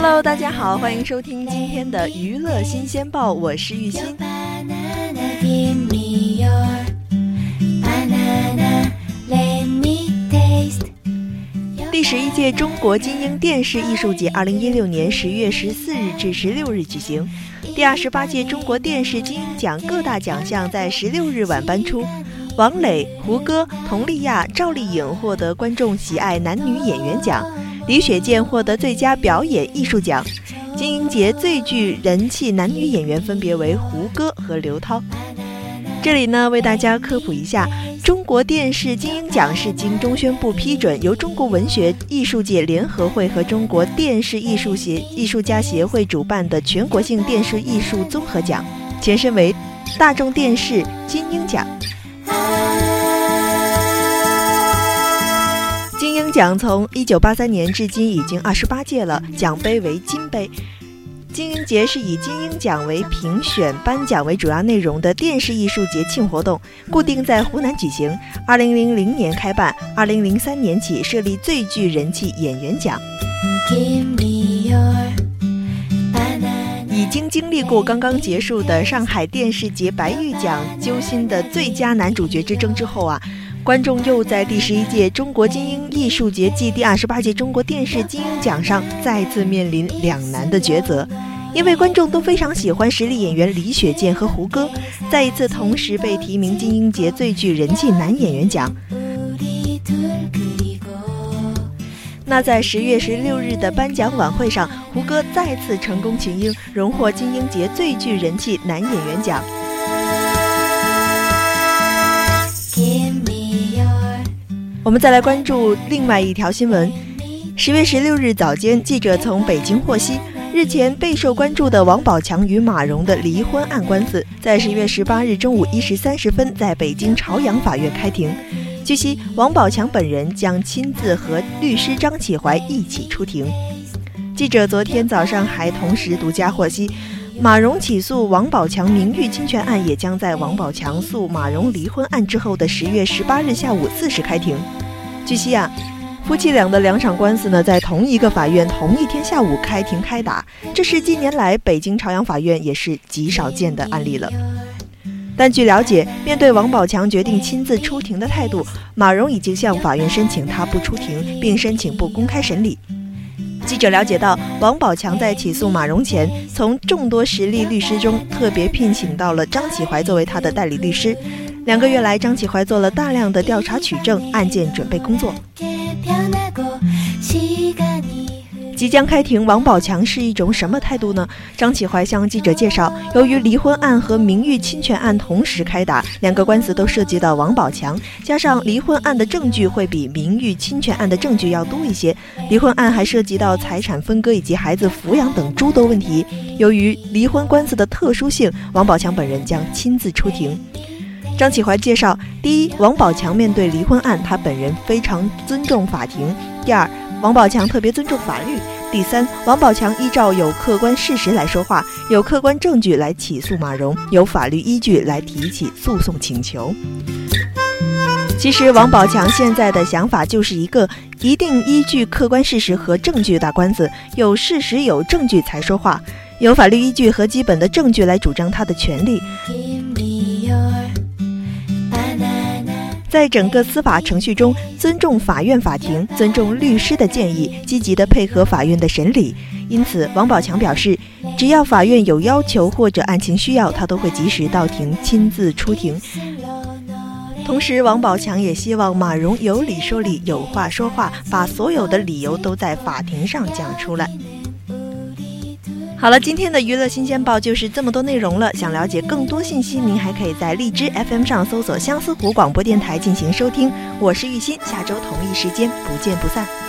Hello，大家好，欢迎收听今天的娱乐新鲜报，我是玉欣。第十一届中国金鹰电视艺术节，二零一六年十月十四日至十六日举行。第二十八届中国电视金鹰奖各大奖项在十六日晚颁出。王磊、胡歌、佟丽娅、赵丽颖获得观众喜爱男女演员奖，李雪健获得最佳表演艺术奖。金鹰节最具人气男女演员分别为胡歌和刘涛。这里呢，为大家科普一下，中国电视金鹰奖是经中宣部批准，由中国文学艺术界联合会和中国电视艺术协艺术家协会主办的全国性电视艺术综合奖，前身为大众电视金鹰奖。金鹰奖从一九八三年至今已经二十八届了，奖杯为金杯。金鹰节是以金鹰奖为评选、颁奖为主要内容的电视艺术节庆活动，固定在湖南举行。二零零零年开办，二零零三年起设立最具人气演员奖。已经经历过刚刚结束的上海电视节白玉奖揪心的最佳男主角之争之后啊，观众又在第十一届中国金鹰艺术节暨第二十八届中国电视金鹰奖上再次面临两难的抉择，因为观众都非常喜欢实力演员李雪健和胡歌，再一次同时被提名金鹰节最具人气男演员奖。那在十月十六日的颁奖晚会上，胡歌再次成功群英，荣获金鹰节最具人气男演员奖。我们再来关注另外一条新闻：十月十六日早间，记者从北京获悉，日前备受关注的王宝强与马蓉的离婚案官司，在十月十八日中午一时三十分，在北京朝阳法院开庭。据悉，王宝强本人将亲自和律师张启怀一起出庭。记者昨天早上还同时独家获悉，马蓉起诉王宝强名誉侵权案也将在王宝强诉马蓉离婚案之后的十月十八日下午四时开庭。据悉啊，夫妻俩的两场官司呢，在同一个法院同一天下午开庭开打，这是近年来北京朝阳法院也是极少见的案例了。但据了解，面对王宝强决定亲自出庭的态度，马蓉已经向法院申请他不出庭，并申请不公开审理。记者了解到，王宝强在起诉马蓉前，从众多实力律师中特别聘请到了张启怀作为他的代理律师。两个月来，张启怀做了大量的调查取证、案件准备工作。即将开庭，王宝强是一种什么态度呢？张启怀向记者介绍，由于离婚案和名誉侵权案同时开打，两个官司都涉及到王宝强，加上离婚案的证据会比名誉侵权案的证据要多一些，离婚案还涉及到财产分割以及孩子抚养等诸多问题。由于离婚官司的特殊性，王宝强本人将亲自出庭。张启怀介绍，第一，王宝强面对离婚案，他本人非常尊重法庭；第二，王宝强特别尊重法律。第三，王宝强依照有客观事实来说话，有客观证据来起诉马蓉，有法律依据来提起诉讼请求。其实，王宝强现在的想法就是一个一定依据客观事实和证据打官司，有事实有证据才说话，有法律依据和基本的证据来主张他的权利。在整个司法程序中，尊重法院法庭，尊重律师的建议，积极的配合法院的审理。因此，王宝强表示，只要法院有要求或者案情需要，他都会及时到庭亲自出庭。同时，王宝强也希望马蓉有理说理，有话说话，把所有的理由都在法庭上讲出来。好了，今天的娱乐新鲜报就是这么多内容了。想了解更多信息，您还可以在荔枝 FM 上搜索相思湖广播电台进行收听。我是玉鑫，下周同一时间不见不散。